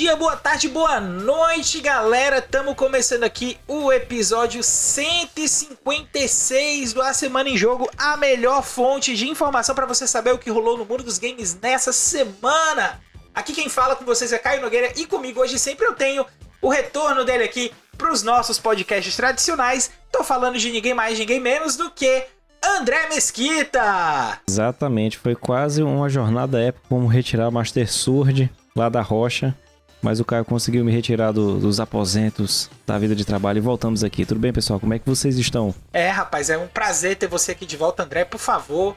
Dia, boa tarde, boa noite, galera. Estamos começando aqui o episódio 156 do A Semana em Jogo, a melhor fonte de informação para você saber o que rolou no mundo dos games nessa semana. Aqui quem fala com vocês é Caio Nogueira e comigo hoje sempre eu tenho o retorno dele aqui para os nossos podcasts tradicionais. Tô falando de ninguém mais, ninguém menos do que André Mesquita. Exatamente, foi quase uma jornada épica como retirar o Master Sword lá da rocha. Mas o Caio conseguiu me retirar do, dos aposentos da vida de trabalho e voltamos aqui. Tudo bem, pessoal? Como é que vocês estão? É, rapaz, é um prazer ter você aqui de volta, André. Por favor,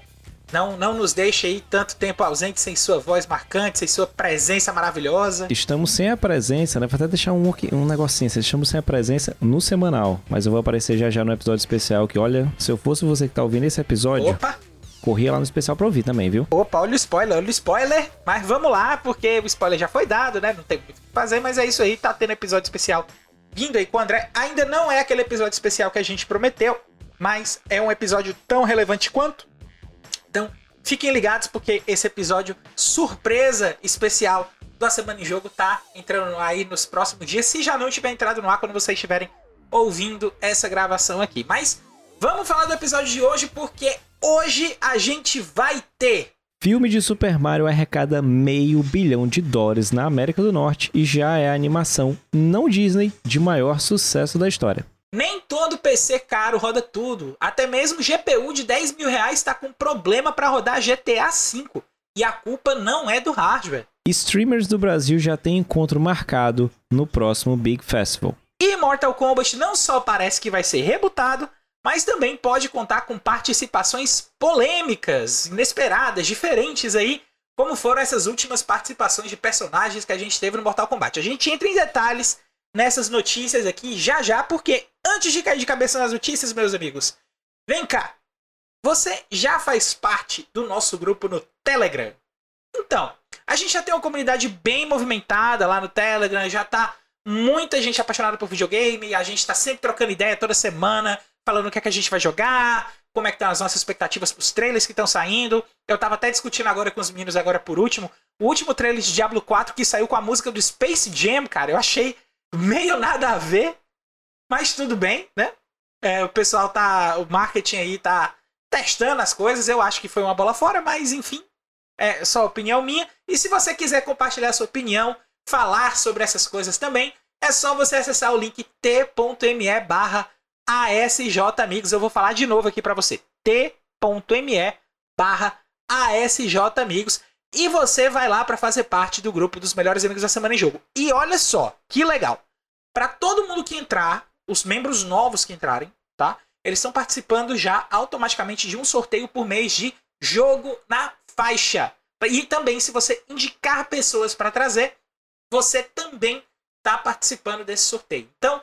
não, não nos deixe aí tanto tempo ausente sem sua voz marcante, sem sua presença maravilhosa. Estamos sem a presença, né? Vou até deixar um, um negocinho. Estamos sem a presença no semanal. Mas eu vou aparecer já já no episódio especial. Que olha, se eu fosse você que tá ouvindo esse episódio. Opa! Corria lá no especial pra ouvir também, viu? Opa, olha o spoiler, olha o spoiler. Mas vamos lá, porque o spoiler já foi dado, né? Não tem muito o que fazer, mas é isso aí, tá tendo episódio especial vindo aí com o André. Ainda não é aquele episódio especial que a gente prometeu, mas é um episódio tão relevante quanto. Então, fiquem ligados, porque esse episódio surpresa especial da Semana em Jogo tá entrando aí nos próximos dias, se já não tiver entrado no ar quando vocês estiverem ouvindo essa gravação aqui. Mas vamos falar do episódio de hoje, porque Hoje a gente vai ter. Filme de Super Mario arrecada meio bilhão de dólares na América do Norte e já é a animação não Disney de maior sucesso da história. Nem todo PC caro roda tudo. Até mesmo GPU de 10 mil reais está com problema para rodar GTA V. E a culpa não é do hardware. Streamers do Brasil já têm encontro marcado no próximo Big Festival. E Mortal Kombat não só parece que vai ser rebutado, mas também pode contar com participações polêmicas, inesperadas, diferentes aí, como foram essas últimas participações de personagens que a gente teve no Mortal Kombat. A gente entra em detalhes nessas notícias aqui já já, porque antes de cair de cabeça nas notícias, meus amigos, vem cá. Você já faz parte do nosso grupo no Telegram? Então, a gente já tem uma comunidade bem movimentada lá no Telegram, já tá muita gente apaixonada por videogame, a gente tá sempre trocando ideia toda semana falando o que é que a gente vai jogar, como é que estão as nossas expectativas para os trailers que estão saindo. Eu tava até discutindo agora com os meninos agora por último, o último trailer de Diablo 4 que saiu com a música do Space Jam, cara, eu achei meio nada a ver, mas tudo bem, né? É, o pessoal tá, o marketing aí tá testando as coisas, eu acho que foi uma bola fora, mas enfim, é só opinião minha. E se você quiser compartilhar sua opinião, falar sobre essas coisas também, é só você acessar o link t.me barra ASJ Amigos. Eu vou falar de novo aqui para você. t.me barra ASJ Amigos. E você vai lá para fazer parte do grupo dos melhores amigos da semana em jogo. E olha só, que legal. Para todo mundo que entrar, os membros novos que entrarem, tá? Eles estão participando já automaticamente de um sorteio por mês de jogo na faixa. E também, se você indicar pessoas para trazer, você também está participando desse sorteio. Então,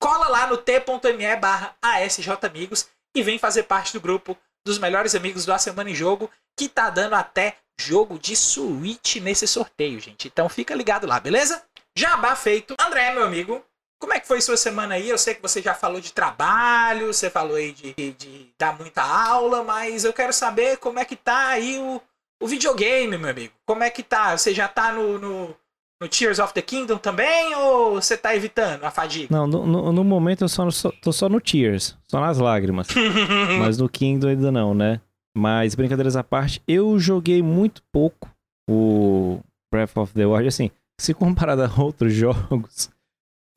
cola lá no t.me barra asjamigos e vem fazer parte do grupo dos melhores amigos do A Semana em Jogo, que tá dando até jogo de Switch nesse sorteio, gente. Então fica ligado lá, beleza? Jabá feito. André, meu amigo, como é que foi sua semana aí? Eu sei que você já falou de trabalho, você falou aí de, de, de dar muita aula, mas eu quero saber como é que tá aí o, o videogame, meu amigo. Como é que tá? Você já tá no, no no Tears of the Kingdom também ou você tá evitando a fadiga? Não, no, no, no momento eu só, só, tô só no Tears, só nas lágrimas. Mas no Kingdom ainda não, né? Mas brincadeiras à parte, eu joguei muito pouco o Breath of the Wild, assim, se comparado a outros jogos,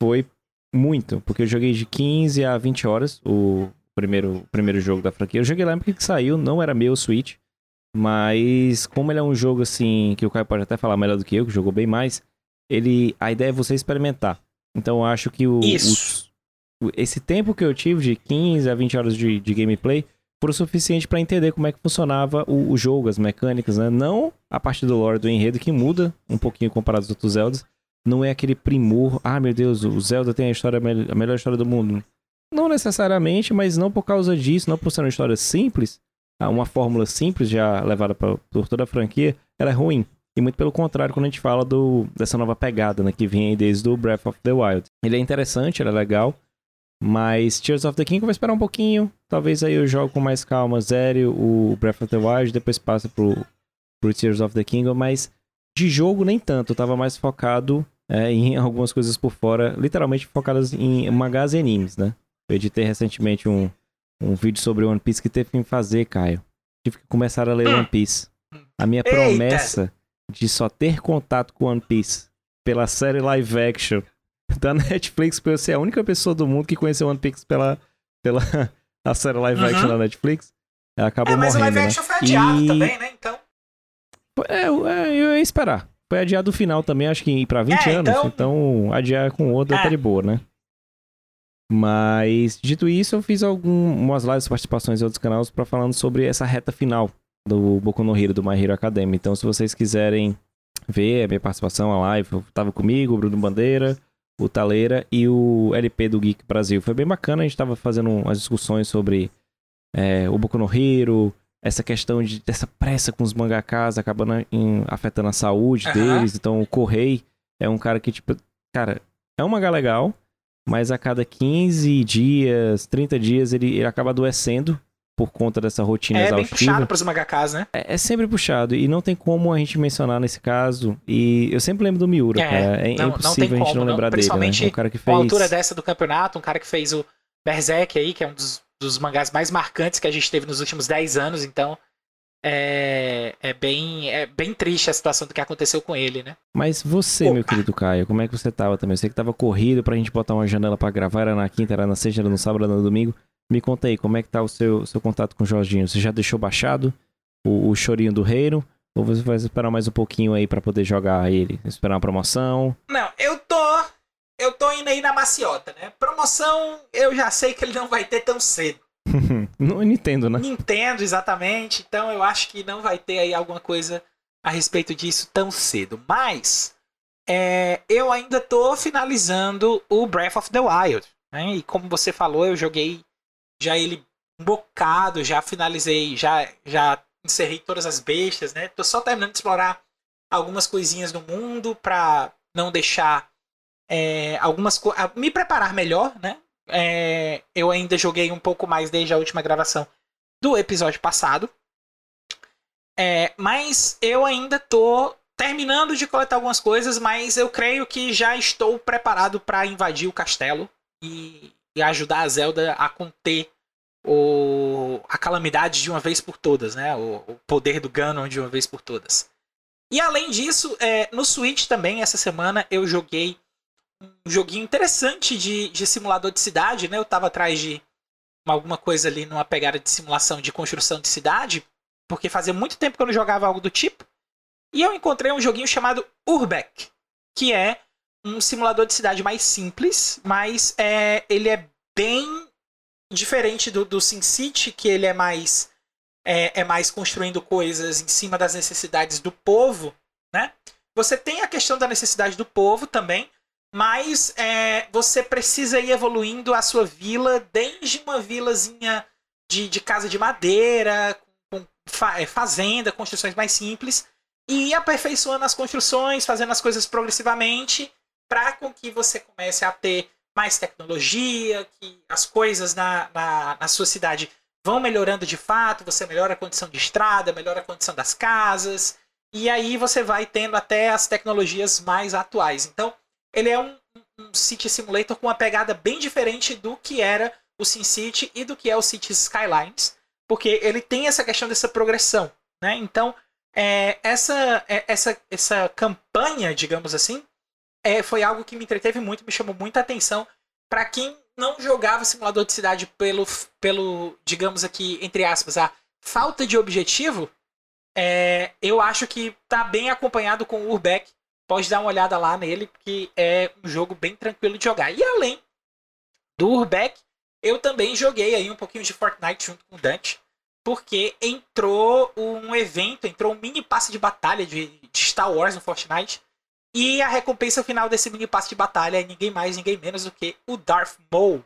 foi muito, porque eu joguei de 15 a 20 horas o primeiro, o primeiro jogo da franquia. Eu joguei lá porque saiu, não era meu Switch, mas como ele é um jogo assim, que o Caio pode até falar melhor do que eu, que jogou bem mais, ele a ideia é você experimentar. Então eu acho que o, o, esse tempo que eu tive de 15 a 20 horas de, de gameplay foi o suficiente para entender como é que funcionava o, o, jogo, as mecânicas, né? Não a parte do lore do enredo que muda um pouquinho comparado aos outros Zeldas. Não é aquele primor, ah meu Deus, o Zelda tem a história a melhor história do mundo. Não necessariamente, mas não por causa disso, não por ser uma história simples, ah, uma fórmula simples já levada pra, por toda a franquia, ela é ruim. E muito pelo contrário, quando a gente fala do, dessa nova pegada, né, que vem desde o Breath of the Wild. Ele é interessante, ele é legal, mas Tears of the King eu vou esperar um pouquinho. Talvez aí eu jogo com mais calma, zero o Breath of the Wild, depois passa pro, pro Tears of the Kingdom, mas De jogo, nem tanto. Eu tava mais focado é, em algumas coisas por fora, literalmente focadas em mangás e animes, né? Eu editei recentemente um, um vídeo sobre One Piece que teve que me fazer, Caio. Tive que começar a ler One Piece. A minha Eita. promessa de só ter contato com One Piece pela série live action da Netflix, porque eu ser a única pessoa do mundo que conheceu One Piece pela, pela a série live Uhum. action da Netflix, acabou É, mas morrendo, live né? action foi adiado E- também, né? Então. É, eu, é, eu ia esperar. Foi adiado o final também, acho que pra 20 É, anos. então- Então, adiar com outra É. tá de boa, né? Mas, dito isso, eu fiz algumas lives, participações em outros canais pra falando sobre essa reta final do Boku no Hero, do My Hero Academy. Então, se vocês quiserem ver a minha participação, a live, eu tava comigo, o Bruno Bandeira, o Taleira e o LP do Geek Brasil. Foi bem bacana, a gente tava fazendo umas discussões sobre é, o Boku no Hero, essa questão de, dessa pressa com os mangakas acabando em- afetando a saúde Aham. deles. Então, o Correi é um cara que, tipo, cara, é um mangá legal, mas a cada 15 dias, 30 dias, ele, ele acaba adoecendo por conta dessa rotina É bem exaustiva. puxado pros mangakas, né? É, é sempre puxado, e não tem como a gente mencionar nesse caso. E eu sempre lembro do Miura, É, cara. É, não- não impossível tem a gente como, não não. lembrar dele, né? Principalmente Um cara que fez. altura dessa do campeonato, um cara que fez o Berserk aí, que é um dos, dos mangás mais marcantes que a gente teve nos últimos 10 anos, então é, é, bem, é bem triste a situação do que aconteceu com ele, né? Mas você, Opa. meu querido Caio, como é que você tava também? Eu sei que tava corrido pra gente botar uma janela pra gravar, era na quinta, era na sexta, era no sábado, era no domingo. Me conta aí, como é que tá o seu, seu contato com o Jorginho? Você já deixou baixado o, o chorinho do reino? Ou você vai esperar mais um pouquinho aí pra poder jogar ele? Esperar uma promoção? Não, eu tô. Eu tô indo aí na maciota, né? Promoção, eu já sei que ele não vai ter tão cedo. não Nintendo, né? Nintendo, exatamente. Então eu acho que não vai ter aí alguma coisa a respeito disso tão cedo. Mas é, eu ainda tô finalizando o Breath of the Wild. né? E como você falou, eu joguei já ele um bocado, já finalizei, já, já encerrei todas as bestas, né? Tô só terminando de explorar algumas coisinhas no mundo pra não deixar é, algumas co- a- me preparar melhor, né? É, eu ainda joguei um pouco mais desde a última gravação do episódio passado. É, mas eu ainda tô terminando de coletar algumas coisas, mas eu creio que já estou preparado para invadir o castelo e, e ajudar a Zelda a conter o, a calamidade de uma vez por todas, né? O, o poder do Ganon de uma vez por todas. E além disso, é, no Switch também, essa semana, eu joguei um joguinho interessante de, de simulador de cidade, né? Eu tava atrás de alguma coisa ali numa pegada de simulação de construção de cidade, porque fazia muito tempo que eu não jogava algo do tipo. E eu encontrei um joguinho chamado Urbeck, que é um simulador de cidade mais simples, mas é, ele é bem diferente do, do SimCity, que ele é mais é, é mais construindo coisas em cima das necessidades do povo, né? Você tem a questão da necessidade do povo também, mas é, você precisa ir evoluindo a sua vila desde uma vilazinha de, de casa de madeira, com fa- é, fazenda, construções mais simples, e ir aperfeiçoando as construções, fazendo as coisas progressivamente, para com que você comece a ter mais tecnologia, que as coisas na, na, na sua cidade vão melhorando de fato, você melhora a condição de estrada, melhora a condição das casas, e aí você vai tendo até as tecnologias mais atuais. Então, ele é um, um City Simulator com uma pegada bem diferente do que era o SimCity e do que é o Cities Skylines, porque ele tem essa questão dessa progressão, né? Então, é, essa, é, essa, essa campanha, digamos assim, é, foi algo que me entreteve muito, me chamou muita atenção para quem não jogava simulador de cidade pelo, pelo, digamos aqui, entre aspas, a falta de objetivo, é, eu acho que tá bem acompanhado com o Urbeck. Pode dar uma olhada lá nele, porque é um jogo bem tranquilo de jogar. E além do Urbeck, eu também joguei aí um pouquinho de Fortnite junto com o Dante, porque entrou um evento, entrou um mini passe de batalha de, de Star Wars no Fortnite. E a recompensa final desse mini passe de batalha é ninguém mais, ninguém menos do que o Darth Maul.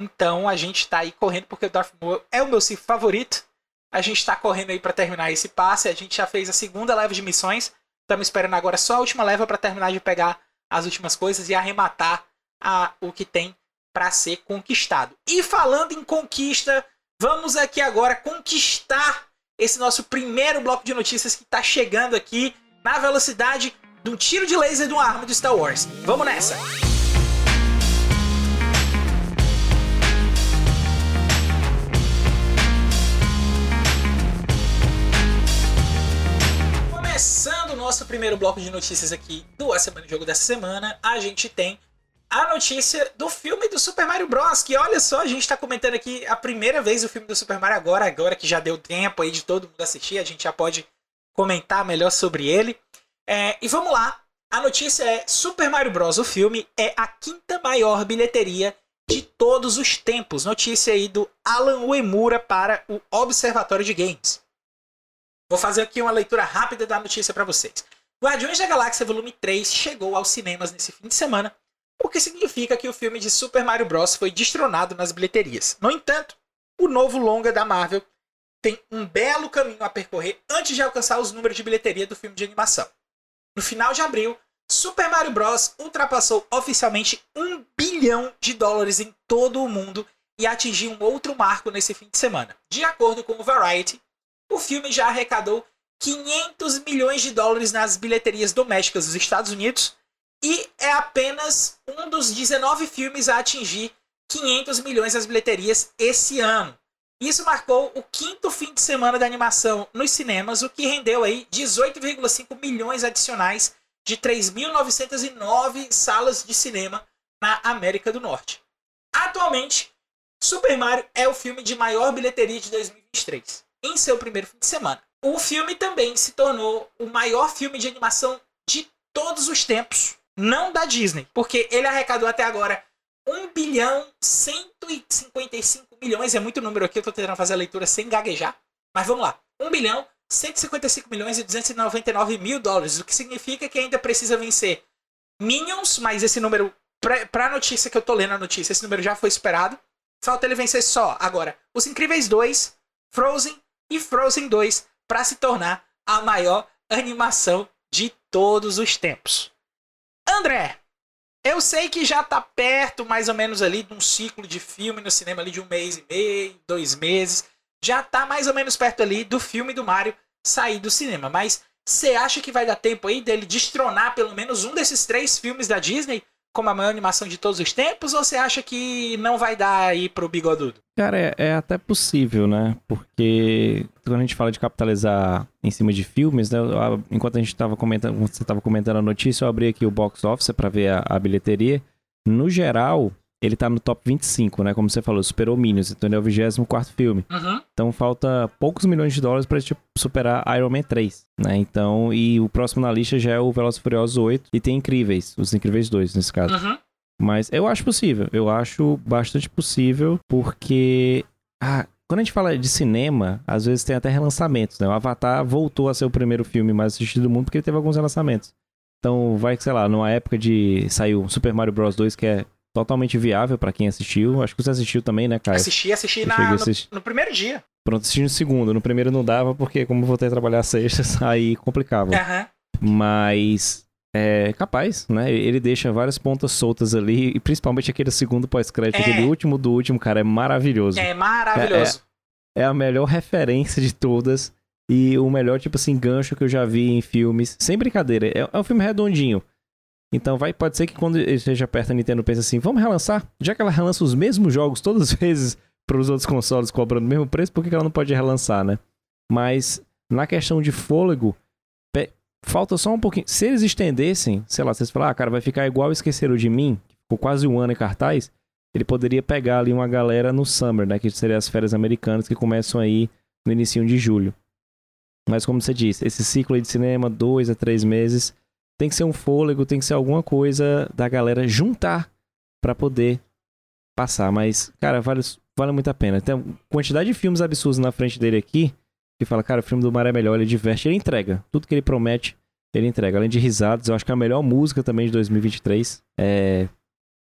Então a gente tá aí correndo porque o Darth Maul é o meu Sith favorito. A gente tá correndo aí para terminar esse passe. A gente já fez a segunda leva de missões. Estamos esperando agora só a última leva para terminar de pegar as últimas coisas e arrematar a, o que tem para ser conquistado. E falando em conquista, vamos aqui agora conquistar esse nosso primeiro bloco de notícias que está chegando aqui na velocidade de um tiro de laser de uma arma de Star Wars. Vamos nessa! Começando o nosso primeiro bloco de notícias aqui do A Semana de Jogo dessa semana, a gente tem a notícia do filme do Super Mario Bros. Que olha só, a gente está comentando aqui a primeira vez o filme do Super Mario agora, agora que já deu tempo aí de todo mundo assistir, a gente já pode comentar melhor sobre ele. É, e vamos lá, a notícia é Super Mario Bros. O filme é a quinta maior bilheteria de todos os tempos. Notícia aí do Alan Uemura para o Observatório de Games. Vou fazer aqui uma leitura rápida da notícia para vocês. Guardiões da Galáxia Volume 3 chegou aos cinemas nesse fim de semana o que significa que o filme de Super Mario Bros. foi destronado nas bilheterias. No entanto, o novo longa da Marvel tem um belo caminho a percorrer antes de alcançar os números de bilheteria do filme de animação. No final de abril, Super Mario Bros. ultrapassou oficialmente um bilhão de dólares em todo o mundo e atingiu um outro marco nesse fim de semana. De acordo com o Variety, o filme já arrecadou 500 milhões de dólares nas bilheterias domésticas dos Estados Unidos e é apenas um dos 19 filmes a atingir 500 milhões nas bilheterias esse ano. Isso marcou o quinto fim de semana da animação nos cinemas, o que rendeu aí 18,5 milhões adicionais de 3.909 salas de cinema na América do Norte. Atualmente, Super Mario é o filme de maior bilheteria de 2023, em seu primeiro fim de semana. O filme também se tornou o maior filme de animação de todos os tempos não da Disney, porque ele arrecadou até agora 1 bilhão 155 milhões, é muito número aqui, eu tô tentando fazer a leitura sem gaguejar, mas vamos lá. 1 bilhão 155 milhões e 299 mil dólares, o que significa que ainda precisa vencer Minions, mas esse número, pra, pra notícia que eu tô lendo a notícia, esse número já foi esperado. Falta ele vencer só agora Os Incríveis 2, Frozen e Frozen 2 para se tornar a maior animação de todos os tempos. André, eu sei que já tá perto, mais ou menos ali, de um ciclo de filme no cinema ali de um mês e meio, dois meses. Já tá mais ou menos perto ali do filme do Mario sair do cinema. Mas você acha que vai dar tempo aí dele destronar pelo menos um desses três filmes da Disney? Como a maior animação de todos os tempos, ou você acha que não vai dar aí pro bigodudo? Cara, é, é, até possível, né? Porque quando a gente fala de capitalizar em cima de filmes, né? Enquanto a gente tava comentando, você estava comentando a notícia, eu abri aqui o box office para ver a, a bilheteria. No geral, ele tá no top 25, né? Como você falou, superou Minions, então ele é o 24 filme. Uhum. Então falta poucos milhões de dólares para tipo, superar Iron Man 3, né? Então, e o próximo na lista já é o Velozes e Furiosos 8 e tem Incríveis, os Incríveis 2 nesse caso. Uhum. Mas eu acho possível, eu acho bastante possível, porque ah, quando a gente fala de cinema, às vezes tem até relançamentos, né? O Avatar voltou a ser o primeiro filme mais assistido do mundo porque ele teve alguns relançamentos. Então, vai que, sei lá, numa época de. Saiu Super Mario Bros. 2, que é totalmente viável para quem assistiu. Acho que você assistiu também, né, Caio? Assisti, assisti na, no, no, primeiro dia. Pronto, assisti no segundo. No primeiro não dava, porque como eu voltei a trabalhar sextas, aí complicava. Uhum. Mas é capaz, né? Ele deixa várias pontas soltas ali, e principalmente aquele segundo pós-crédito, é. aquele último do último, cara, é maravilhoso. É maravilhoso. É, é, é, a melhor referência de todas e o melhor, tipo assim, gancho que eu já vi em filmes. Sem brincadeira, é, é um filme redondinho. Então vai, pode ser que quando esteja perto a Nintendo pense assim, vamos relançar? Já que ela relança os mesmos jogos todas as vezes para os outros consoles cobrando o mesmo preço, por que ela não pode relançar, né? Mas na questão de fôlego, falta só um pouquinho. Se eles estendessem, sei lá, vocês falar, ah, cara, vai ficar igual Esqueceram de Mim, ficou quase um ano em cartaz, ele poderia pegar ali uma galera no Summer, né? Que seria as férias americanas que começam aí no início de julho. Mas como você disse, esse ciclo de cinema, dois a três meses, tem que ser um fôlego, tem que ser alguma coisa da galera juntar para poder passar. Mas, cara, vale, vale muito a pena. Tem quantidade de filmes absurdos na frente dele aqui que fala, cara, o filme do Mar é melhor, ele diverte, ele entrega. Tudo que ele promete, ele entrega. Além de risadas, eu acho que a melhor música também de 2023 é.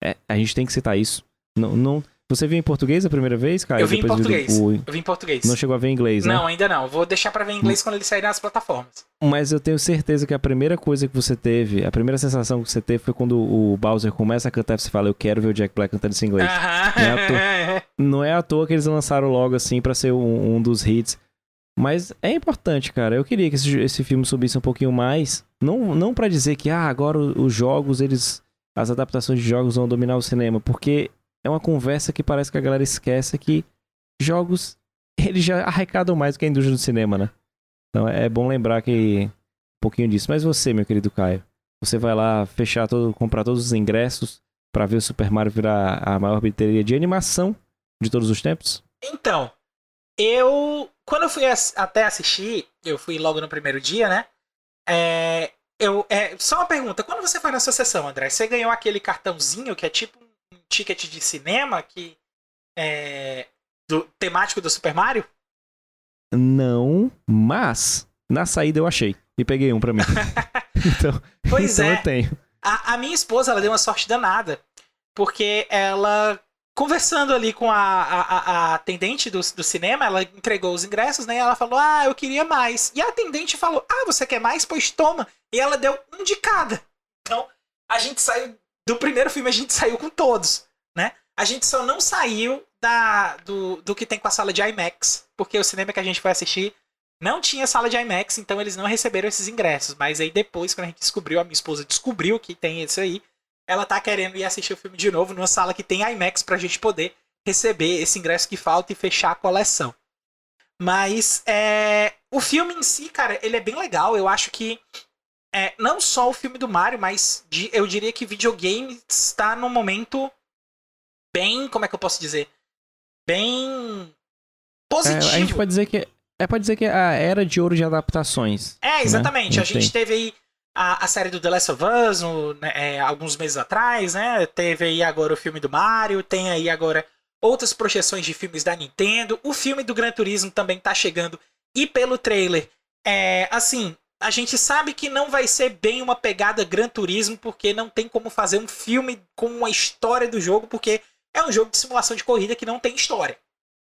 é a gente tem que citar isso. Não, não, você viu em português a primeira vez, cara? Eu vi em português. O... Eu vi em português. Não chegou a ver em inglês, né? Não, ainda não. Vou deixar para ver em inglês quando ele sair nas plataformas. Mas eu tenho certeza que a primeira coisa que você teve, a primeira sensação que você teve foi quando o Bowser começa a cantar e você fala, eu quero ver o Jack Black cantando esse inglês. Uh -huh. não, é toa, não, é à toa que eles lançaram logo assim para ser um, um, dos hits. Mas é importante, cara. Eu queria que esse, esse filme subisse um pouquinho mais. Não, não para dizer que, ah, agora os jogos, eles. As adaptações de jogos vão dominar o cinema. Porque é uma conversa que parece que a galera esquece que jogos, eles já arrecadam mais do que a indústria do cinema, né? Então é bom lembrar que. Um pouquinho disso. Mas você, meu querido Caio, você vai lá fechar todo, comprar todos os ingressos para ver o Super Mario virar a maior bilheteria de animação de todos os tempos? Então, eu. Quando eu fui até assistir, eu fui logo no primeiro dia, né? É, eu, é, só uma pergunta: quando você foi na sua sessão, André, você ganhou aquele cartãozinho que é tipo ticket de cinema que é do temático do Super Mario? Não, mas na saída eu achei e peguei um para mim. então, pois então é. eu tenho. A, a, minha esposa, ela deu uma sorte danada, porque ela conversando ali com a, a, a atendente do, do cinema, ela entregou os ingressos, né? E ela falou, ah, eu queria mais. E a atendente falou, ah, você quer mais? Pois toma. E ela deu um de cada. Então, a gente saiu. Do primeiro filme, a gente saiu com todos, né? A gente só não saiu da, do, do que tem com a sala de IMAX, porque o cinema que a gente foi assistir não tinha sala de IMAX, então eles não receberam esses ingressos. Mas aí depois, quando a gente descobriu, a minha esposa descobriu que tem isso aí, ela tá querendo ir assistir o filme de novo numa sala que tem IMAX pra gente poder receber esse ingresso que falta e fechar a coleção. Mas é, o filme em si, cara, ele é bem legal. Eu acho que é, não só o filme do Mario, mas de, eu diria que videogame está num momento bem, como é que eu posso dizer? Bem positivo. É, a gente pode dizer que é pode dizer que a era de ouro de adaptações. É, exatamente. Né? A gente teve aí a, a série do The Last of Us no, né, é, alguns meses atrás, né? Teve aí agora o filme do Mario, tem aí agora outras projeções de filmes da Nintendo. O filme do Gran Turismo também tá chegando. E pelo trailer, é assim, a gente sabe que não vai ser bem uma pegada Gran Turismo, porque não tem como fazer um filme com uma história do jogo, porque é um jogo de simulação de corrida que não tem história.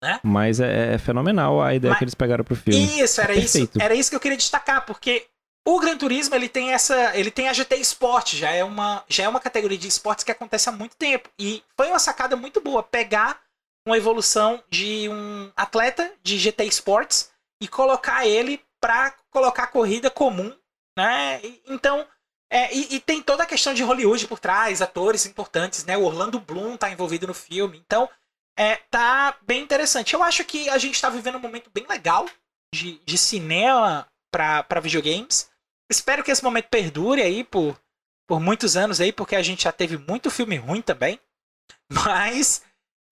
Né? Mas é, é fenomenal a ideia Mas, que eles pegaram pro filme. Isso, era é isso. Era isso que eu queria destacar, porque o Gran Turismo ele tem essa, ele tem a GT Sport, já é uma, já é uma categoria de esportes que acontece há muito tempo e foi uma sacada muito boa pegar uma evolução de um atleta de GT Sports e colocar ele para colocar corrida comum, né? Então é, e, e, tem toda a questão de Hollywood por trás, atores importantes, né? O Orlando Bloom tá envolvido no filme, então é, tá bem interessante. Eu acho que a gente tá vivendo um momento bem legal de, de cinema para videogames. Espero que esse momento perdure aí por, por muitos anos aí, porque a gente já teve muito filme ruim também. Mas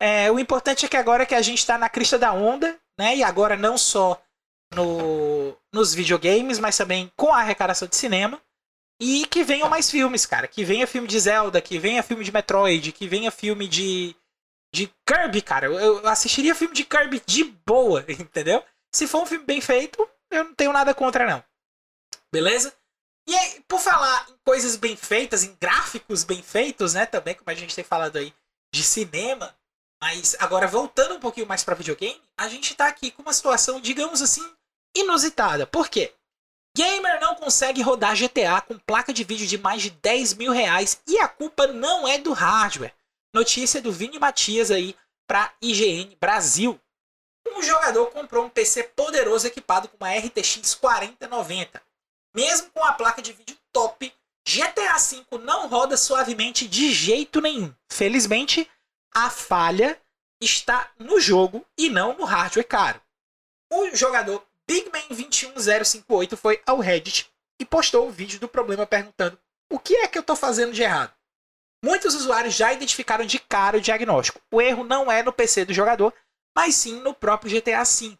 é, o importante é que agora que a gente está na crista da onda, né? E agora não só no, nos videogames, mas também com a arrecadação de cinema. E que venham mais filmes, cara. Que venha filme de Zelda, que venha filme de Metroid, que venha filme de. de Kirby, cara. Eu, eu assistiria filme de Kirby de boa, entendeu? Se for um filme bem feito, eu não tenho nada contra, não. Beleza? E aí, por falar em coisas bem feitas, em gráficos bem feitos, né? Também, como a gente tem falado aí de cinema. Mas agora, voltando um pouquinho mais para videogame, a gente tá aqui com uma situação, digamos assim, inusitada. Por quê? Gamer não consegue rodar GTA com placa de vídeo de mais de 10 mil reais e a culpa não é do hardware. Notícia do Vini Matias aí para IGN Brasil. Um jogador comprou um PC poderoso equipado com uma RTX 4090 mesmo com a placa de vídeo top, GTA V não roda suavemente de jeito nenhum. Felizmente, a falha está no jogo e não no hardware caro. O jogador BigMan21058 foi ao Reddit e postou o vídeo do problema perguntando: o que é que eu estou fazendo de errado? Muitos usuários já identificaram de cara o diagnóstico. O erro não é no PC do jogador, mas sim no próprio GTA V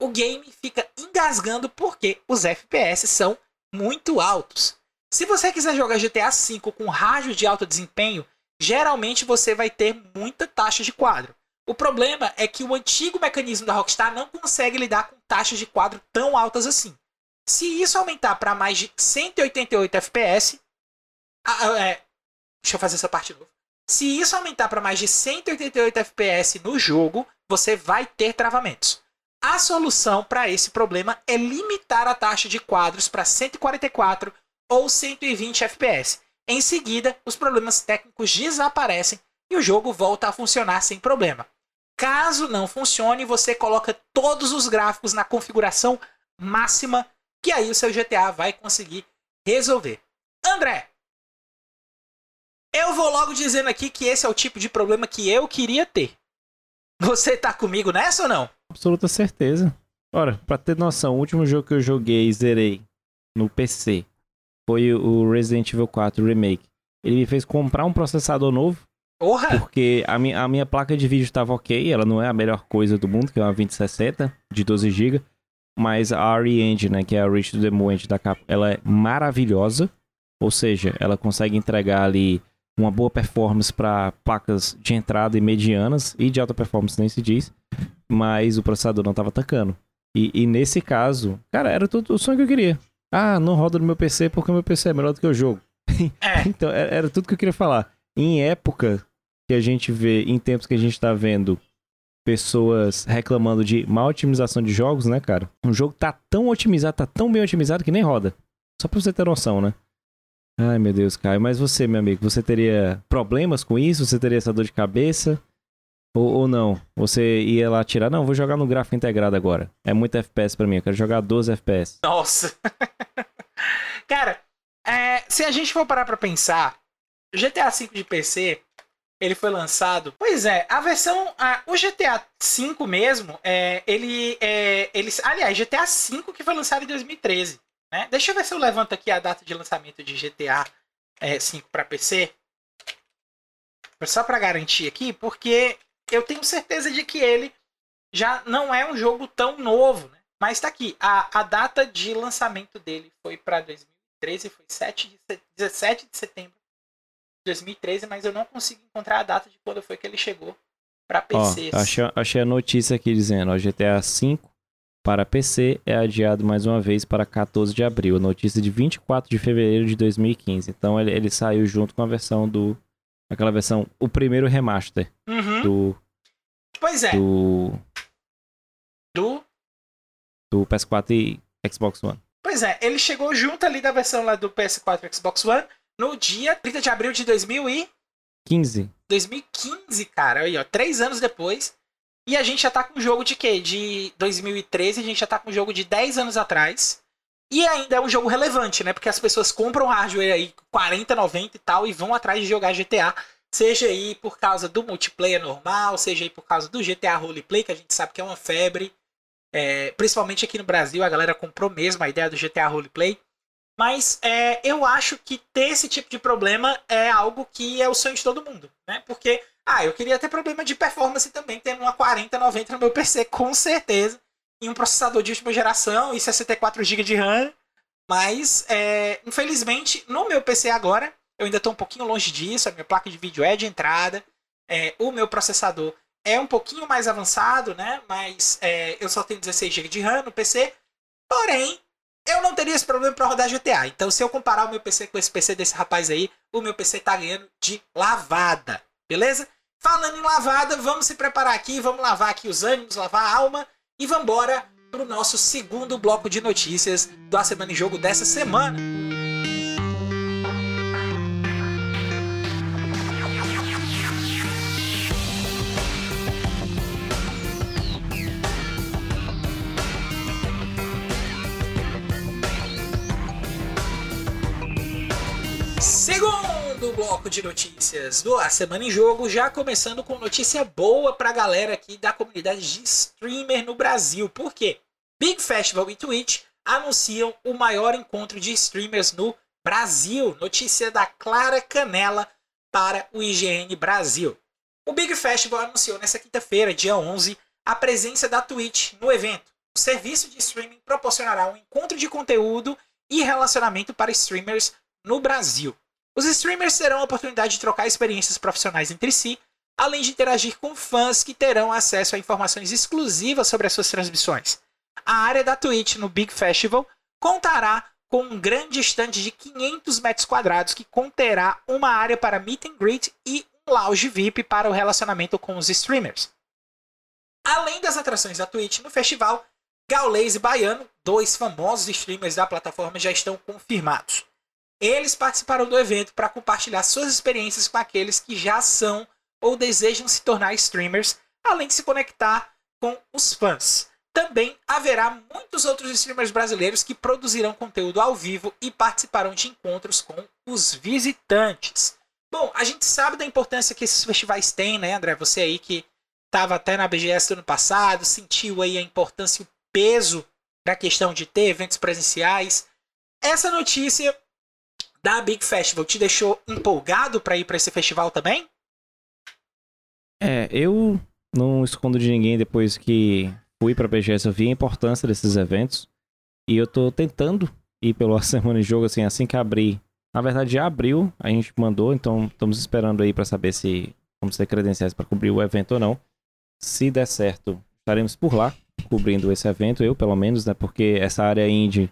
o game fica engasgando porque os FPS são muito altos. Se você quiser jogar GTA V com rádio de alto desempenho, geralmente você vai ter muita taxa de quadro. O problema é que o antigo mecanismo da Rockstar não consegue lidar com taxas de quadro tão altas assim. Se isso aumentar para mais de 188 FPS, é, deixa eu fazer essa parte de novo. Se isso aumentar para mais de 188 FPS no jogo, você vai ter travamentos. A solução para esse problema é limitar a taxa de quadros para 144 ou 120 FPS. Em seguida, os problemas técnicos desaparecem e o jogo volta a funcionar sem problema. Caso não funcione, você coloca todos os gráficos na configuração máxima, que aí o seu GTA vai conseguir resolver. André, eu vou logo dizendo aqui que esse é o tipo de problema que eu queria ter. Você tá comigo nessa ou não? Absoluta certeza. Ora, pra ter noção, o último jogo que eu joguei e zerei no PC foi o Resident Evil 4 Remake. Ele me fez comprar um processador novo. Porque a minha, a minha placa de vídeo estava ok, ela não é a melhor coisa do mundo, que é uma 2060 de 12 GB. Mas a RE Engine, né, que é a Reach to the Moon da Capcom, ela é maravilhosa. Ou seja, ela consegue entregar ali uma boa performance para placas de entrada e medianas e de alta performance nem se diz, mas o processador não estava tancando. E, e, nesse caso, cara, era tudo o sonho que eu queria. Ah, não roda no meu PC porque o meu PC é melhor do que o jogo. É. então, era, era, tudo que eu queria falar. Em época que a gente vê, em tempos que a gente tá vendo pessoas reclamando de má otimização de jogos, né, cara? Um jogo tá tão otimizado, tá tão bem otimizado que nem roda. Só pra você ter noção, né? Ai, meu Deus, Caio. Mas você, meu amigo, você teria problemas com isso? Você teria essa dor de cabeça? Ou, ou não? Você ia lá tirar? Não, vou jogar no gráfico integrado agora. É muito FPS para mim, eu quero jogar 12 FPS. Nossa! Cara, é, se a gente for parar pra pensar, GTA V de PC, ele foi lançado. Pois é, a versão. A, o GTA V mesmo, é, ele, é, ele. Aliás, GTA V que foi lançado em 2013. Né? Deixa eu ver se eu levanto aqui a data de lançamento de GTA é, 5 para PC. Só para garantir aqui, porque eu tenho certeza de que ele já não é um jogo tão novo. Né? Mas está aqui. A, a data de lançamento dele foi para 2013, foi 7 de, 17 de setembro de 2013, mas eu não consigo encontrar a data de quando foi que ele chegou para PC. achei, achei a notícia aqui dizendo: ó, GTA 5 para PC é adiado mais uma vez para 14 de abril. Notícia de 24 de fevereiro de 2015. Então ele, ele saiu junto com a versão do. Aquela versão. O primeiro remaster. Uhum. Do. Pois é. Do. Do. Do PS4 e Xbox One. Pois é, ele chegou junto ali da versão lá do PS4 e Xbox One no dia 30 de abril de 2015. 2015, cara. Aí, ó. Três anos depois. E a gente já tá com um jogo de quê? De 2013, a gente já tá com um jogo de 10 anos atrás. E ainda é um jogo relevante, né? Porque as pessoas compram hardware aí 40, 90 e tal e vão atrás de jogar GTA. Seja aí por causa do multiplayer normal, seja aí por causa do GTA Roleplay, que a gente sabe que é uma febre. É, principalmente aqui no Brasil, a galera comprou mesmo a ideia do GTA Roleplay. Mas é, eu acho que ter esse tipo de problema é algo que é o sonho de todo mundo, né? Porque ah, eu queria ter problema de performance também, tendo uma 4090 no meu PC, com certeza. E um processador de última geração e 64 GB de RAM. Mas, é, infelizmente, no meu PC agora, eu ainda estou um pouquinho longe disso. A minha placa de vídeo é de entrada. É, o meu processador é um pouquinho mais avançado, né? Mas é, eu só tenho 16 GB de RAM no PC. Porém, eu não teria esse problema para rodar GTA. Então, se eu comparar o meu PC com esse PC desse rapaz aí, o meu PC tá ganhando de lavada. Beleza? Falando em lavada, vamos se preparar aqui, vamos lavar aqui os ânimos, lavar a alma e vamos embora para o nosso segundo bloco de notícias do A Semana em Jogo dessa semana. Bloco de notícias do A Semana em Jogo, já começando com notícia boa pra galera aqui da comunidade de streamer no Brasil. Por quê? Big Festival e Twitch anunciam o maior encontro de streamers no Brasil. Notícia da Clara Canela para o IGN Brasil. O Big Festival anunciou nesta quinta-feira, dia 11, a presença da Twitch no evento. O serviço de streaming proporcionará um encontro de conteúdo e relacionamento para streamers no Brasil. Os streamers terão a oportunidade de trocar experiências profissionais entre si, além de interagir com fãs que terão acesso a informações exclusivas sobre as suas transmissões. A área da Twitch no Big Festival contará com um grande estande de 500 metros quadrados que conterá uma área para meet and greet e um lounge VIP para o relacionamento com os streamers. Além das atrações da Twitch no festival, Gaules e Baiano, dois famosos streamers da plataforma, já estão confirmados. Eles participaram do evento para compartilhar suas experiências com aqueles que já são ou desejam se tornar streamers, além de se conectar com os fãs. Também haverá muitos outros streamers brasileiros que produzirão conteúdo ao vivo e participarão de encontros com os visitantes. Bom, a gente sabe da importância que esses festivais têm, né, André? Você aí que estava até na BGS do ano passado, sentiu aí a importância e o peso da questão de ter eventos presenciais. Essa notícia da Big Festival te deixou empolgado para ir para esse festival também? É, eu não escondo de ninguém depois que fui para a BGS, eu vi a importância desses eventos e eu tô tentando ir pela semana de jogo assim, assim que abrir. Na verdade já abriu, a gente mandou, então estamos esperando aí para saber se vamos ter credenciais para cobrir o evento ou não. Se der certo, estaremos por lá cobrindo esse evento, eu pelo menos, né? Porque essa área indie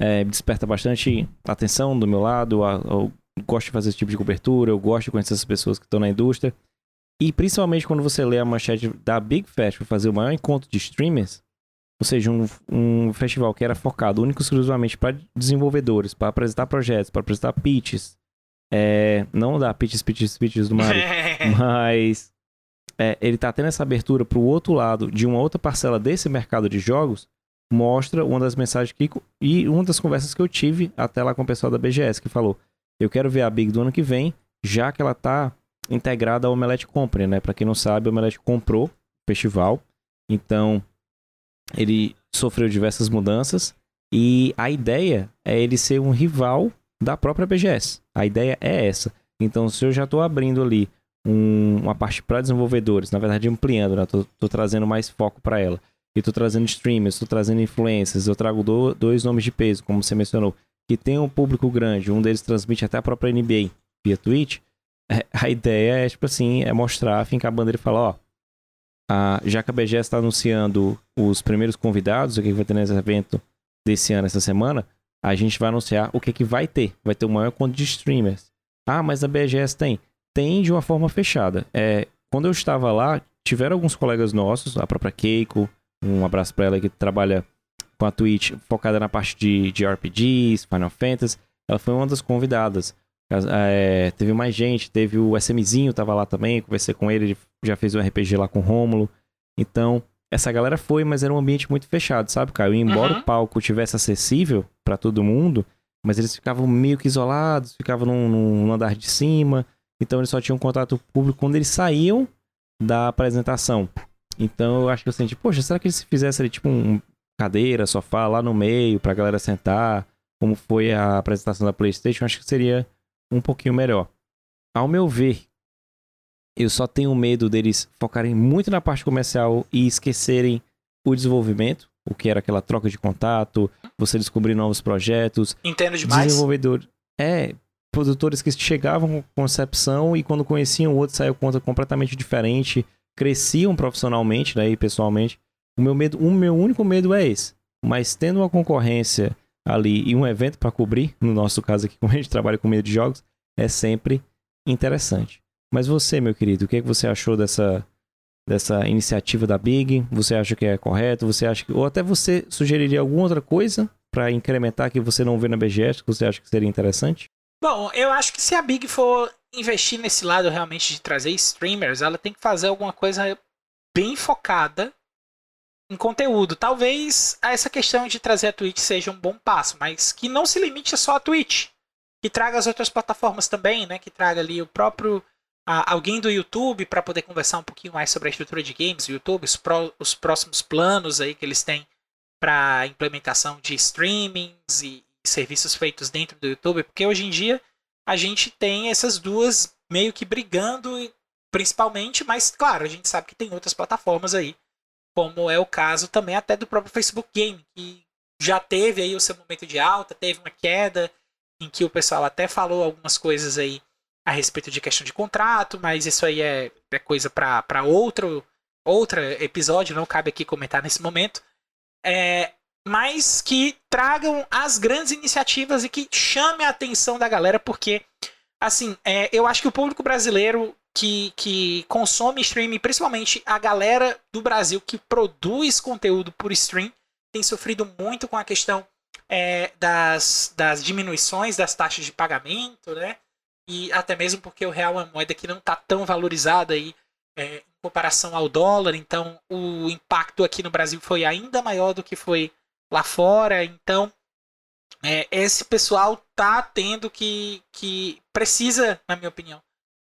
é, desperta bastante atenção do meu lado. Eu gosto de fazer esse tipo de cobertura, eu gosto de conhecer essas pessoas que estão na indústria. E principalmente quando você lê a manchete da Big Fest fazer o maior encontro de streamers, ou seja, um, um festival que era focado único exclusivamente para desenvolvedores, para apresentar projetos, para apresentar pitches. É, não da pitches, pitches, pitches do Mario, mas é, ele tá tendo essa abertura para o outro lado de uma outra parcela desse mercado de jogos, mostra uma das mensagens que e uma das conversas que eu tive até lá com o pessoal da BGS que falou: "Eu quero ver a Big do ano que vem, já que ela tá integrada ao Omelette Company, né? Para quem não sabe, o Omelette comprou o festival. Então, ele sofreu diversas mudanças e a ideia é ele ser um rival da própria BGS. A ideia é essa. Então, se eu já estou abrindo ali um, uma parte para desenvolvedores, na verdade ampliando, né? Tô trazendo mais foco para ela. E tô trazendo streamers, tô trazendo influencers, eu trago do, dois nomes de peso, como você mencionou, que tem um público grande, um deles transmite até a própria NBA via Twitch. É, a ideia é, tipo assim, é mostrar, fincar a bandeira e falar, ó, a, já que a BGS está anunciando os primeiros convidados, o que vai ter nesse evento desse ano, essa semana, a gente vai anunciar o que, que vai ter. Vai ter o maior conto de streamers. Ah, mas a BGS tem tem de uma forma fechada. É, quando eu estava lá, tiveram alguns colegas nossos, a própria Keiko, um abraço para ela que trabalha com a Twitch focada na parte de, de RPGs, Final Fantasy. Ela foi uma das convidadas. É, teve mais gente, teve o SMzinho, tava lá também, conversei com ele, ele já fez um RPG lá com o Rômulo. Então, essa galera foi, mas era um ambiente muito fechado, sabe, Caio? E embora uhum. o palco tivesse acessível para todo mundo, mas eles ficavam meio que isolados, ficavam num, num andar de cima, então eles só tinham contato público quando eles saíam da apresentação. Então eu acho que eu senti, poxa, será que eles fizessem tipo um cadeira, sofá lá no meio pra galera sentar, como foi a apresentação da PlayStation, acho que seria um pouquinho melhor. Ao meu ver, eu só tenho medo deles focarem muito na parte comercial e esquecerem o desenvolvimento, o que era aquela troca de contato, você descobrir novos projetos. Entendo demais. Desenvolvedor. É, produtores que chegavam com concepção e quando conheciam o outro saiu com outra completamente diferente, cresciam profissionalmente, né, e pessoalmente. O meu medo, o meu único medo é esse. Mas tendo uma concorrência ali e um evento para cobrir, no nosso caso aqui, como a gente trabalha com medo de jogos, é sempre interessante. Mas você, meu querido, o que, é que você achou dessa, dessa iniciativa da Big? Você acha que é correto? Você acha que ou até você sugeriria alguma outra coisa para incrementar que você não vê na BGS que você acha que seria interessante? Bom, eu acho que se a Big for investir nesse lado realmente de trazer streamers, ela tem que fazer alguma coisa bem focada em conteúdo. Talvez essa questão de trazer a Twitch seja um bom passo, mas que não se limite só a Twitch. Que traga as outras plataformas também, né? Que traga ali o próprio alguém do YouTube para poder conversar um pouquinho mais sobre a estrutura de games, YouTube, os, os próximos planos aí que eles têm para implementação de streamings e, serviços feitos dentro do YouTube, porque hoje em dia a gente tem essas duas meio que brigando, principalmente, mas claro, a gente sabe que tem outras plataformas aí, como é o caso também até do próprio Facebook Game, que já teve aí o seu momento de alta, teve uma queda em que o pessoal até falou algumas coisas aí a respeito de questão de contrato, mas isso aí é, é coisa para outro outro episódio, não cabe aqui comentar nesse momento. É, mas que tragam as grandes iniciativas e que chame a atenção da galera, porque, assim, é, eu acho que o público brasileiro que, que consome streaming, principalmente a galera do Brasil que produz conteúdo por stream, tem sofrido muito com a questão é, das, das diminuições das taxas de pagamento, né? E até mesmo porque o real é uma moeda que não está tão valorizada aí é, em comparação ao dólar, então o impacto aqui no Brasil foi ainda maior do que foi lá fora. Então, é, esse pessoal tá tendo que, que precisa, na minha opinião,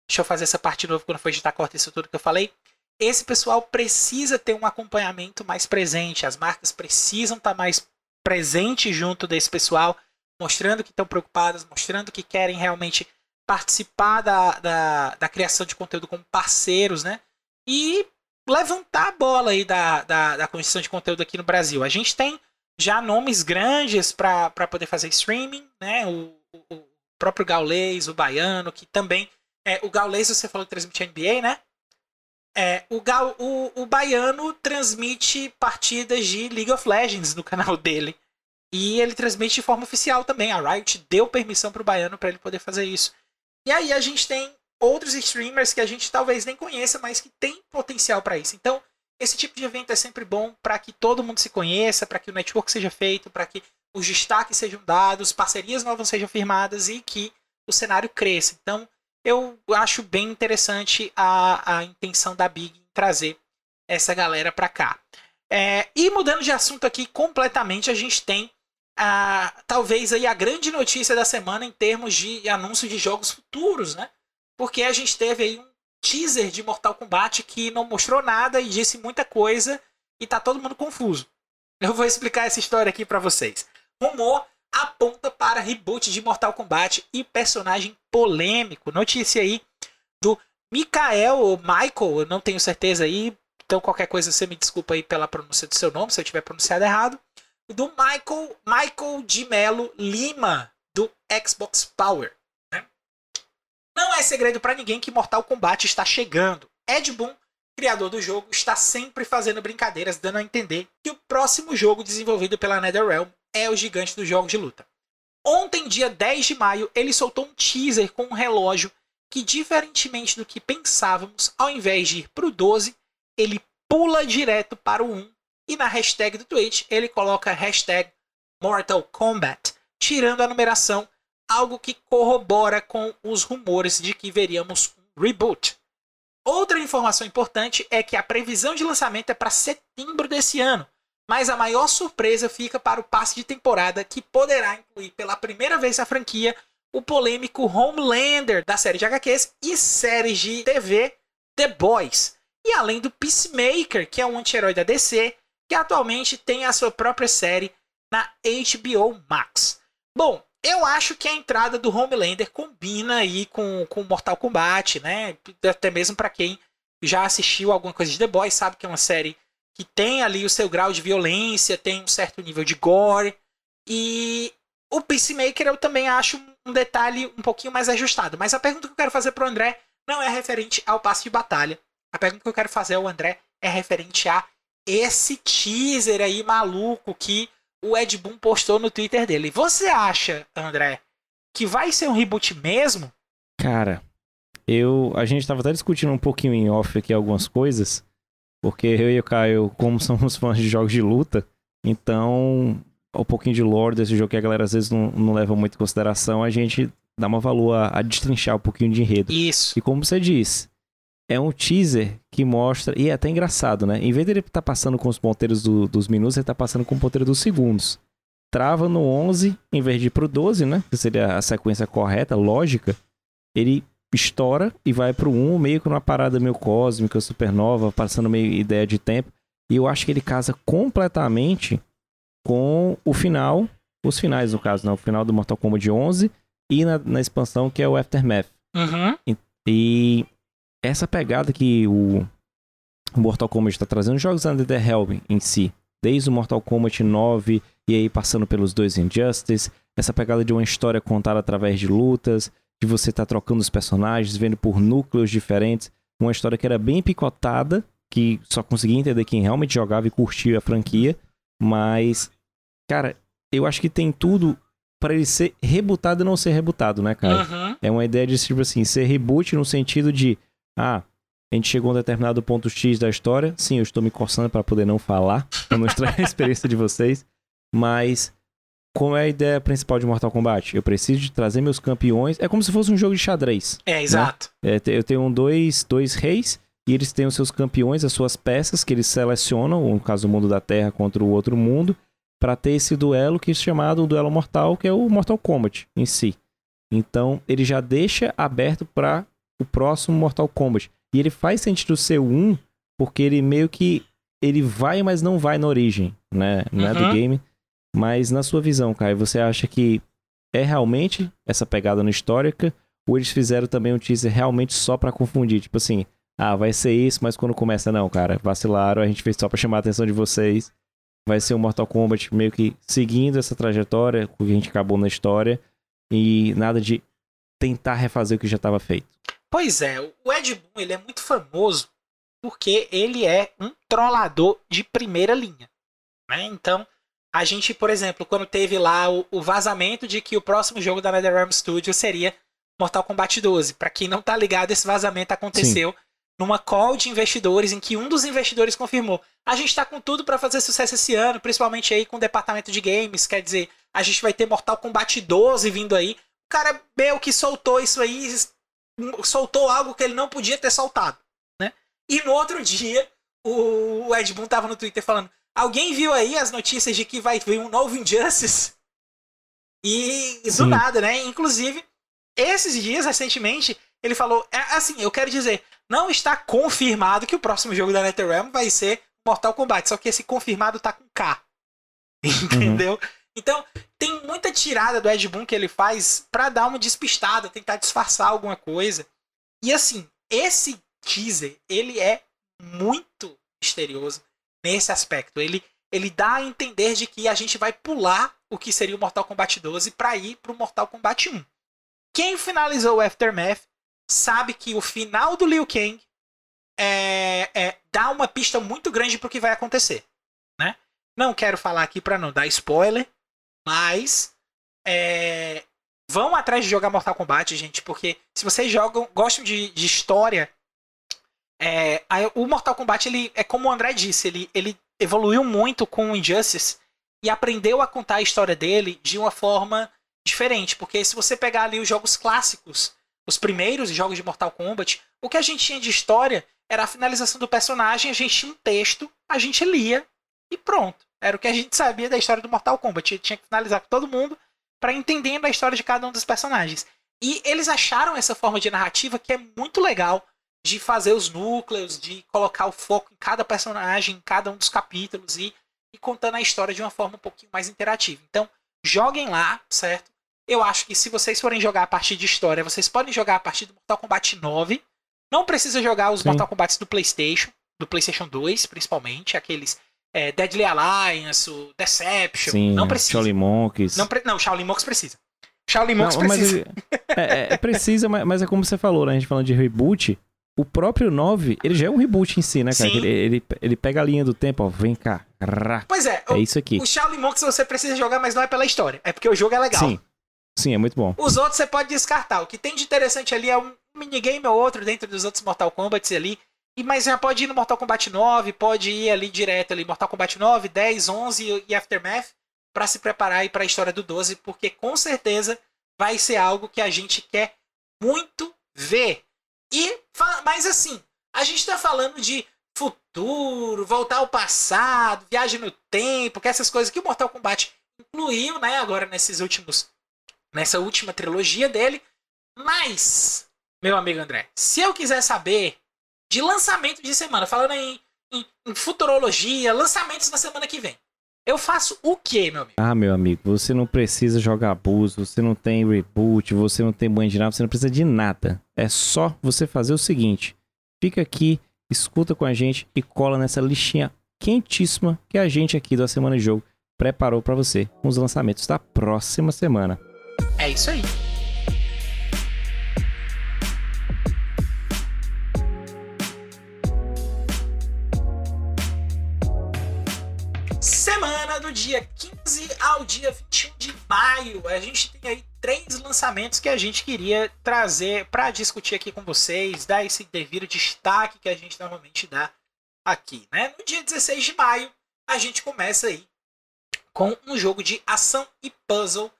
deixa eu fazer essa parte de novo quando for editar corta isso tudo que eu falei. Esse pessoal precisa ter um acompanhamento mais presente. As marcas precisam estar tá mais presentes junto desse pessoal, mostrando que estão preocupadas, mostrando que querem realmente participar da, da, da criação de conteúdo como parceiros, né? E levantar a bola aí da, da, da construção de conteúdo aqui no Brasil. A gente tem já nomes grandes para poder fazer streaming, né? O, o, o, próprio Gaulês, o Baiano, que também. É, o Gaulês, você falou que transmite NBA, né? É, o, Gal, o, o Baiano transmite partidas de League of Legends no canal dele. E ele transmite de forma oficial também. A Riot deu permissão para o Baiano para ele poder fazer isso. E aí a gente tem outros streamers que a gente talvez nem conheça, mas que tem potencial para isso. Então, esse tipo de evento é sempre bom para que todo mundo se conheça, para que o network seja feito, para que os destaques sejam dados, parcerias novas sejam firmadas e que o cenário cresça. Então, eu acho bem interessante a, a intenção da Big em trazer essa galera para cá. É, e mudando de assunto aqui completamente, a gente tem a, talvez aí a grande notícia da semana em termos de anúncio de jogos futuros, né? Porque a gente teve aí um teaser de Mortal Kombat que não mostrou nada e disse muita coisa e tá todo mundo confuso. Eu vou explicar essa história aqui para vocês. Rumor aponta para reboot de Mortal Kombat e personagem polêmico. Notícia aí do Mikael ou Michael, eu não tenho certeza aí, então qualquer coisa você me desculpa aí pela pronúncia do seu nome, se eu tiver pronunciado errado. Do Michael, Michael de Melo Lima, do Xbox Power. Não é segredo para ninguém que Mortal Kombat está chegando. Ed Boon, criador do jogo, está sempre fazendo brincadeiras, dando a entender que o próximo jogo desenvolvido pela NetherRealm é o gigante dos jogos de luta. Ontem, dia 10 de maio, ele soltou um teaser com um relógio que, diferentemente do que pensávamos, ao invés de ir para o 12, ele pula direto para o 1 e na hashtag do Twitch ele coloca hashtag Mortal Kombat, tirando a numeração algo que corrobora com os rumores de que veríamos um reboot. Outra informação importante é que a previsão de lançamento é para setembro desse ano, mas a maior surpresa fica para o passe de temporada que poderá incluir pela primeira vez a franquia o polêmico Homelander da série de HQs e séries de TV The Boys. E além do Peacemaker, que é um anti-herói da DC, que atualmente tem a sua própria série na HBO Max. Bom, eu acho que a entrada do Homelander combina aí com, com Mortal Kombat, né? Até mesmo para quem já assistiu alguma coisa de The Boys, sabe que é uma série que tem ali o seu grau de violência, tem um certo nível de gore. E o Peacemaker eu também acho um detalhe um pouquinho mais ajustado. Mas a pergunta que eu quero fazer pro André não é referente ao passe de batalha. A pergunta que eu quero fazer ao André é referente a esse teaser aí maluco que o Ed Boon postou no Twitter dele. Você acha, André, que vai ser um reboot mesmo? Cara, eu a gente estava até discutindo um pouquinho em off aqui algumas coisas, porque eu e o Caio, como somos fãs de jogos de luta, então um pouquinho de lore desse jogo que a galera às vezes não, não leva muito em consideração, a gente dá uma valor a, a destrinchar um pouquinho de enredo. Isso. E como você disse, é um teaser que mostra. E é até engraçado, né? Em vez dele estar tá passando com os ponteiros do, dos minutos, ele está passando com o ponteiro dos segundos. Trava no 11, em vez de ir pro 12, né? Que seria a sequência correta, lógica. Ele estoura e vai pro 1, meio que numa parada meio cósmica, supernova, passando meio ideia de tempo. E eu acho que ele casa completamente com o final, os finais no caso, né? O final do Mortal Kombat 11 e na, na expansão que é o Aftermath. Uhum. E, e essa pegada que o Mortal Kombat está trazendo, jogos Under the Helm em si, desde o Mortal Kombat 9 e aí passando pelos dois Injustice, essa pegada de uma história contada através de lutas, de você estar tá trocando os personagens, vendo por núcleos diferentes, uma história que era bem picotada, que só conseguia entender quem realmente jogava e curtia a franquia, mas, cara, eu acho que tem tudo para ele ser rebutado e não ser rebutado, né, cara? Uhum. É uma ideia de, tipo assim, ser reboot no sentido de ah, a gente chegou a um determinado ponto X da história. Sim, eu estou me coçando para poder não falar, para não estragar a experiência de vocês. Mas qual é a ideia principal de Mortal Kombat? Eu preciso de trazer meus campeões. É como se fosse um jogo de xadrez. É, exato. Né? É, eu tenho dois, dois reis E eles têm os seus campeões, as suas peças que eles selecionam, no caso do mundo da Terra contra o outro mundo, para ter esse duelo que é chamado duelo mortal, que é o Mortal Kombat em si. Então, ele já deixa aberto para o próximo Mortal Kombat. E ele faz sentido ser um, porque ele meio que ele vai, mas não vai na origem, né? Não é do Uhum. game. Mas na sua visão, Caio, você acha que é realmente essa pegada no histórica? Ou eles fizeram também um teaser realmente só pra confundir? Tipo assim, ah, vai ser isso, mas quando começa, não, cara, vacilaram, a gente fez só pra chamar a atenção de vocês. Vai ser um Mortal Kombat meio que seguindo essa trajetória, o que a gente acabou na história, e nada de tentar refazer o que já estava feito. Pois é, o Ed Boon ele é muito famoso porque ele é um trollador de primeira linha. Né? Então, a gente, por exemplo, quando teve lá o, o vazamento de que o próximo jogo da NetherRealm Studios seria Mortal Kombat 12. Pra quem não tá ligado, esse vazamento aconteceu numa call de investidores em que um dos investidores confirmou: a gente tá com tudo pra fazer sucesso esse ano, principalmente aí com o departamento de games, quer dizer, a gente vai ter Mortal Kombat 12 vindo aí. O cara meio que soltou isso aí, soltou algo que ele não podia ter soltado, né? E no outro dia, o Ed Boon tava no Twitter falando: alguém viu aí as notícias de que vai vir um novo Injustice? E do nada, né? Inclusive, esses dias, recentemente, ele falou: é, assim, eu quero dizer, não está confirmado que o próximo jogo da NetherRealm vai ser Mortal Kombat, só que esse confirmado tá com K. Entendeu? Então, tem muita tirada do Ed Boon que ele faz pra dar uma despistada, tentar disfarçar alguma coisa. E assim, esse teaser, ele é muito misterioso nesse aspecto. Ele, ele dá a entender de que a gente vai pular o que seria o Mortal Kombat 12 pra ir pro Mortal Kombat 1. Quem finalizou o Aftermath sabe que o final do Liu Kang é, é, dá uma pista muito grande pro que vai acontecer. Né? Não quero falar aqui pra não dar spoiler, mas é, vão atrás de jogar Mortal Kombat, gente, porque se vocês jogam, gostam de, de história, é, a- o Mortal Kombat ele é como o André disse, ele, ele evoluiu muito com o Injustice e aprendeu a contar a história dele de uma forma diferente, porque se você pegar ali os jogos clássicos, os primeiros jogos de Mortal Kombat, o que a gente tinha de história era a finalização do personagem, a gente tinha um texto, a gente lia e pronto. Era o que a gente sabia da história do Mortal Kombat. Tinha que finalizar com todo mundo para entendendo a história de cada um dos personagens. E eles acharam essa forma de narrativa que é muito legal de fazer os núcleos, de colocar o foco em cada personagem, em cada um dos capítulos e, e contando a história de uma forma um pouquinho mais interativa. Então, joguem lá, certo? Eu acho que se vocês forem jogar a partir de história, vocês podem jogar a partir do Mortal Kombat 9. Não precisa jogar os Sim. Mortal Kombats do PlayStation, do PlayStation 2, principalmente, aqueles é, Deadly Alliance, o Deception. Sim, não precisa. Shaolin Monks. Não, pre- não, Shaolin Monks precisa. Shaolin Não, Monks mas precisa. ele- é, é- é precisa, mas, mas é como você falou, né? A gente falando de reboot. O próprio 9, ele já é um reboot em si, né, cara? Ele, ele, ele pega a linha do tempo, ó, vem cá. rá, Pois é, É o, isso aqui. o Shaolin Monks você precisa jogar, mas não é pela história. É porque o jogo é legal. Sim. Sim, é muito bom. Os outros você pode descartar. O que tem de interessante ali é um minigame ou outro dentro dos outros Mortal Kombat ali. E, mas já pode ir no Mortal Kombat 9, pode ir ali direto ali, Mortal Kombat 9, 10, 11 e Aftermath, pra se preparar aí pra história do 12, porque com certeza vai ser algo que a gente quer muito ver. E, mas assim, a gente tá falando de futuro, voltar ao passado, viagem no tempo, que essas coisas que o Mortal Kombat incluiu, né, agora nesses últimos nessa última trilogia dele. Mas, meu amigo André, se eu quiser saber de lançamento de semana, falando em, em, em futurologia, lançamentos na semana que vem, eu faço o quê, meu amigo? Ah, meu amigo, você não precisa jogar abuso, você não tem reboot, você não tem banho de nada, você não precisa de nada. É só você fazer o seguinte: fica aqui, escuta com a gente e cola nessa listinha quentíssima que a gente aqui da Semana de Jogo preparou pra você com os lançamentos da próxima semana. É isso aí. 15 ao dia 21 de maio. A gente tem aí três lançamentos que a gente queria trazer para discutir aqui com vocês, dar esse devido destaque que a gente normalmente dá aqui, né? No dia 16 de maio, a gente começa aí com um jogo de ação e puzzle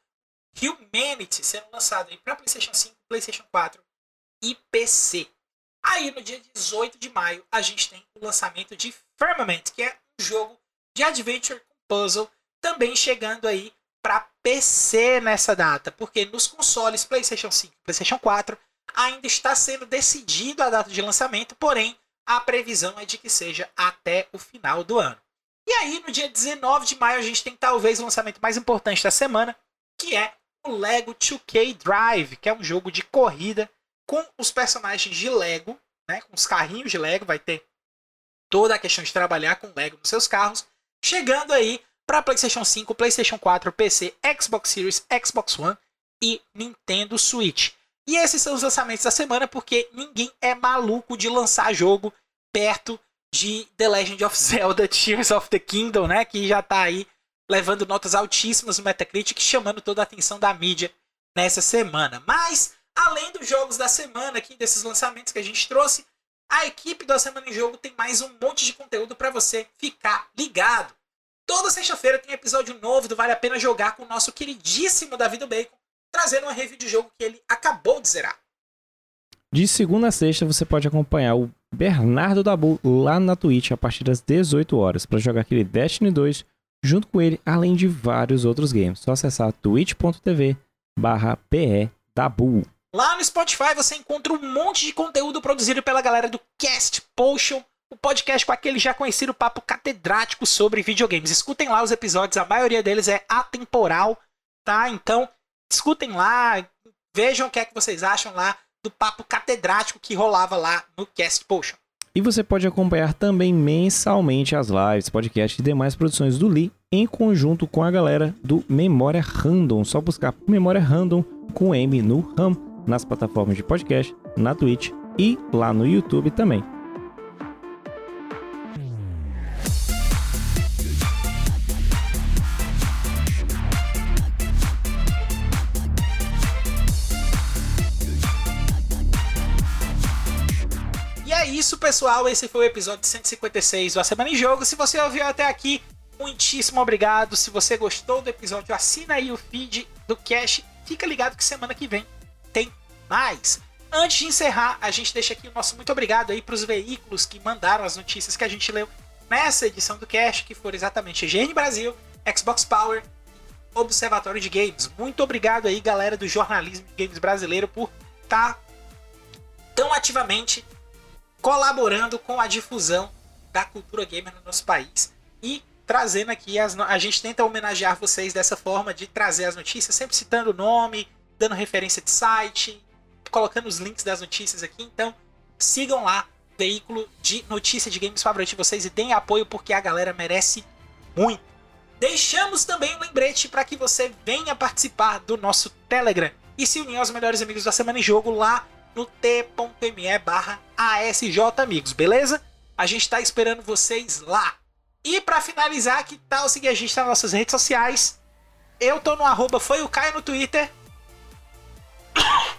Humanity sendo lançado aí para PlayStation 5, PlayStation 4 e PC. Aí no dia 18 de maio a gente tem o lançamento de Firmament, que é um jogo de adventure com puzzle, também chegando aí para PC nessa data, porque nos consoles PlayStation 5 e PlayStation 4 ainda está sendo decidido a data de lançamento, porém a previsão é de que seja até o final do ano. E aí, no dia 19 de maio, a gente tem talvez o lançamento mais importante da semana, que é o Lego 2K Drive, que é um jogo de corrida com os personagens de Lego, né, com os carrinhos de Lego, vai ter toda a questão de trabalhar com Lego nos seus carros, chegando aí para PlayStation 5, PlayStation 4, PC, Xbox Series, Xbox One e Nintendo Switch. E esses são os lançamentos da semana, porque ninguém é maluco de lançar jogo perto de The Legend of Zelda Tears of the Kingdom, né? Que já está aí levando notas altíssimas no Metacritic, chamando toda a atenção da mídia nessa semana. Mas, além dos jogos da semana aqui, desses lançamentos que a gente trouxe, a equipe da Semana em Jogo tem mais um monte de conteúdo para você ficar ligado. Toda sexta-feira tem episódio novo do Vale a Pena Jogar com o nosso queridíssimo David Bacon, trazendo uma review de jogo que ele acabou de zerar. De segunda a sexta você pode acompanhar o Bernardo Dabu lá na Twitch a partir das 18 horas para jogar aquele Destiny 2 junto com ele, além de vários outros games. Só acessar twitch.tv barra Dabu. Lá no Spotify você encontra um monte de conteúdo produzido pela galera do Cast Potion, o podcast com aquele já conhecido papo catedrático sobre videogames. Escutem lá os episódios, a maioria deles é atemporal, tá? Então, escutem lá, vejam o que é que vocês acham lá do papo catedrático que rolava lá no Cast Potion. E você pode acompanhar também mensalmente as lives, podcasts e demais produções do Lee em conjunto com a galera do Memória Random. Só buscar Memória Random com M no RAM nas plataformas de podcast, na Twitch e lá no YouTube também. Isso, pessoal. Esse foi o episódio 156 do A Semana em Jogo. Se você ouviu até aqui, muitíssimo obrigado. Se você gostou do episódio, assina aí o feed do Cash. Fica ligado que semana que vem tem mais. Antes de encerrar, a gente deixa aqui o nosso muito obrigado aí para os veículos que mandaram as notícias que a gente leu nessa edição do Cash, que foram exatamente GN Brasil, Xbox Power e Observatório de Games. Muito obrigado aí, galera do jornalismo de games brasileiro, por estar tá tão ativamente colaborando com a difusão da cultura gamer no nosso país e trazendo aqui as a gente tenta homenagear vocês dessa forma de trazer as notícias, sempre citando o nome, dando referência de site, colocando os links das notícias aqui. Então, sigam lá, veículo de notícia de games favorito de vocês e deem apoio porque a galera merece muito. Deixamos também um lembrete para que você venha participar do nosso Telegram e se unir aos melhores amigos da Semana em Jogo lá no t.me barra ASJ Amigos, beleza? A gente está esperando vocês lá. E para finalizar, que tal seguir a gente nas nossas redes sociais? Eu tô no arroba foi o Caio no Twitter.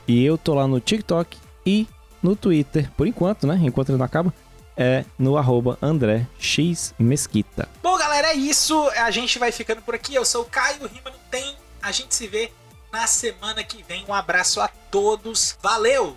E eu tô lá no TikTok e no Twitter, por enquanto, né? Enquanto ele não acaba, é no arroba André X Mesquita. Bom, galera, é isso. A gente vai ficando por aqui. Eu sou o Caio, Rima não tem. A gente se vê na semana que vem. Um abraço a todos. Valeu!